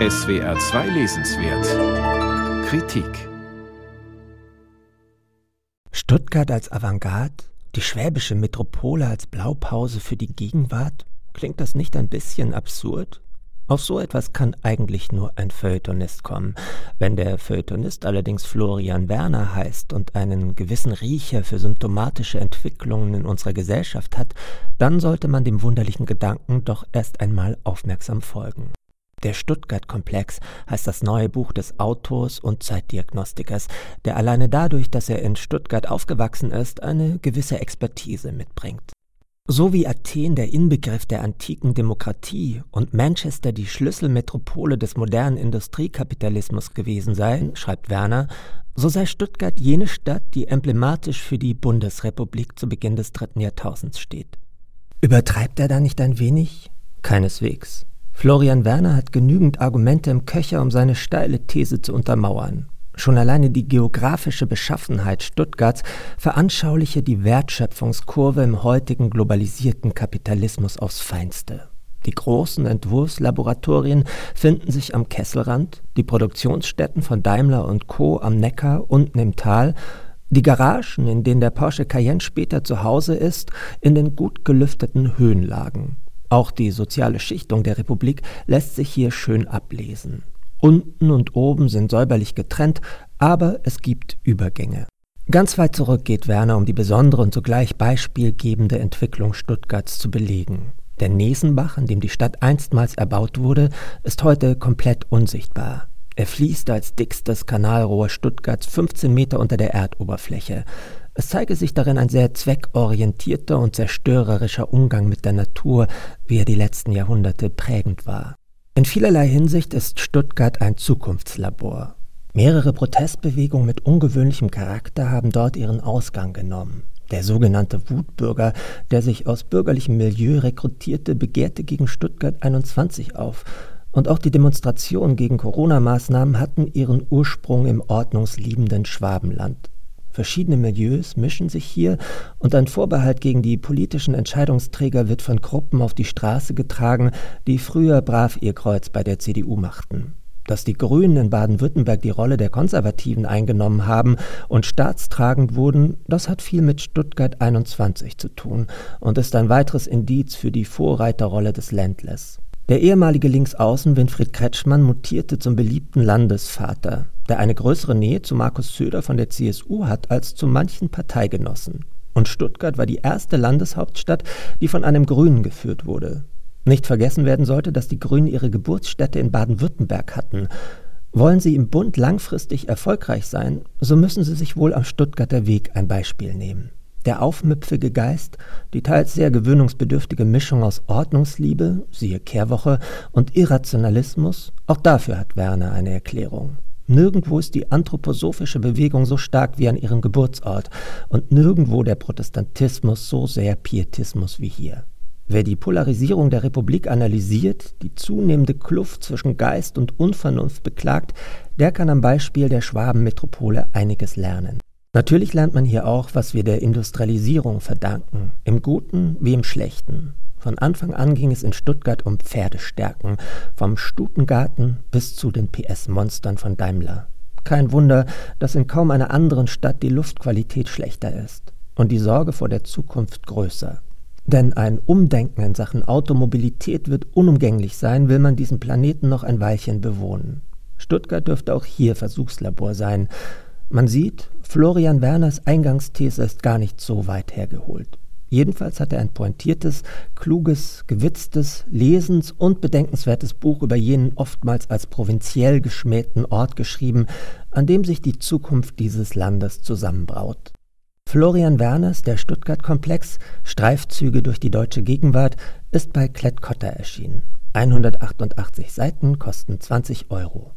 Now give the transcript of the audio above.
SWR 2 Lesenswert Kritik Stuttgart als Avantgarde, die schwäbische Metropole als Blaupause für die Gegenwart? Klingt das nicht ein bisschen absurd? Auf so etwas kann eigentlich nur ein Feuilletonist kommen. Wenn der Feuilletonist allerdings Florian Werner heißt und einen gewissen Riecher für symptomatische Entwicklungen in unserer Gesellschaft hat, dann sollte man dem wunderlichen Gedanken doch erst einmal aufmerksam folgen. Der Stuttgart-Komplex heißt das neue Buch des Autors und Zeitdiagnostikers, der alleine dadurch, dass er in Stuttgart aufgewachsen ist, eine gewisse Expertise mitbringt. So wie Athen der Inbegriff der antiken Demokratie und Manchester die Schlüsselmetropole des modernen Industriekapitalismus gewesen sei, schreibt Werner, so sei Stuttgart jene Stadt, die emblematisch für die Bundesrepublik zu Beginn des dritten Jahrtausends steht. Übertreibt er da nicht ein wenig? Keineswegs. Florian Werner hat genügend Argumente im Köcher, um seine steile These zu untermauern. Schon alleine die geografische Beschaffenheit Stuttgarts veranschauliche die Wertschöpfungskurve im heutigen globalisierten Kapitalismus aufs Feinste. Die großen Entwurfslaboratorien finden sich am Kesselrand, die Produktionsstätten von Daimler und Co. am Neckar unten im Tal, die Garagen, in denen der Porsche Cayenne später zu Hause ist, in den gut gelüfteten Höhenlagen. Auch die soziale Schichtung der Republik lässt sich hier schön ablesen. Unten und oben sind säuberlich getrennt, aber es gibt Übergänge. Ganz weit zurück geht Werner, um die besondere und zugleich beispielgebende Entwicklung Stuttgarts zu belegen. Der Nesenbach, in dem die Stadt einstmals erbaut wurde, ist heute komplett unsichtbar. Er fließt als dickstes Kanalrohr Stuttgarts 15 Meter unter der Erdoberfläche. Es zeige sich darin ein sehr zweckorientierter und zerstörerischer Umgang mit der Natur, wie er die letzten Jahrhunderte prägend war. In vielerlei Hinsicht ist Stuttgart ein Zukunftslabor. Mehrere Protestbewegungen mit ungewöhnlichem Charakter haben dort ihren Ausgang genommen. Der sogenannte Wutbürger, der sich aus bürgerlichem Milieu rekrutierte, begehrte gegen Stuttgart 21 auf. Und auch die Demonstrationen gegen Corona-Maßnahmen hatten ihren Ursprung im ordnungsliebenden Schwabenland. Verschiedene Milieus mischen sich hier und ein Vorbehalt gegen die politischen Entscheidungsträger wird von Gruppen auf die Straße getragen, die früher brav ihr Kreuz bei der CDU machten. Dass die Grünen in Baden-Württemberg die Rolle der Konservativen eingenommen haben und staatstragend wurden, das hat viel mit Stuttgart 21 zu tun und ist ein weiteres Indiz für die Vorreiterrolle des Ländlers. Der ehemalige Linksaußen Winfried Kretschmann mutierte zum beliebten Landesvater, der eine größere Nähe zu Markus Söder von der CSU hat als zu manchen Parteigenossen. Und Stuttgart war die erste Landeshauptstadt, die von einem Grünen geführt wurde. Nicht vergessen werden sollte, dass die Grünen ihre Geburtsstätte in Baden-Württemberg hatten. Wollen sie im Bund langfristig erfolgreich sein, so müssen sie sich wohl am Stuttgarter Weg ein Beispiel nehmen. Der aufmüpfige Geist, die teils sehr gewöhnungsbedürftige Mischung aus Ordnungsliebe, siehe Kehrwoche, und Irrationalismus, auch dafür hat Werner eine Erklärung. Nirgendwo ist die anthroposophische Bewegung so stark wie an ihrem Geburtsort und nirgendwo der Protestantismus so sehr Pietismus wie hier. Wer die Polarisierung der Republik analysiert, die zunehmende Kluft zwischen Geist und Unvernunft beklagt, der kann am Beispiel der Schwabenmetropole einiges lernen. Natürlich lernt man hier auch, was wir der Industrialisierung verdanken, im Guten wie im Schlechten. Von Anfang an ging es in Stuttgart um Pferdestärken, vom Stutengarten bis zu den PS-Monstern von Daimler. Kein Wunder, dass in kaum einer anderen Stadt die Luftqualität schlechter ist und die Sorge vor der Zukunft größer. Denn ein Umdenken in Sachen Automobilität wird unumgänglich sein, will man diesen Planeten noch ein Weilchen bewohnen. Stuttgart dürfte auch hier Versuchslabor sein, man sieht, Florian Werners Eingangsthese ist gar nicht so weit hergeholt. Jedenfalls hat er ein pointiertes, kluges, gewitztes, lesens- und bedenkenswertes Buch über jenen oftmals als provinziell geschmähten Ort geschrieben, an dem sich die Zukunft dieses Landes zusammenbraut. Florian Werners Der Stuttgart-Komplex Streifzüge durch die deutsche Gegenwart ist bei Klett-Cotta erschienen. 188 Seiten kosten 20 Euro.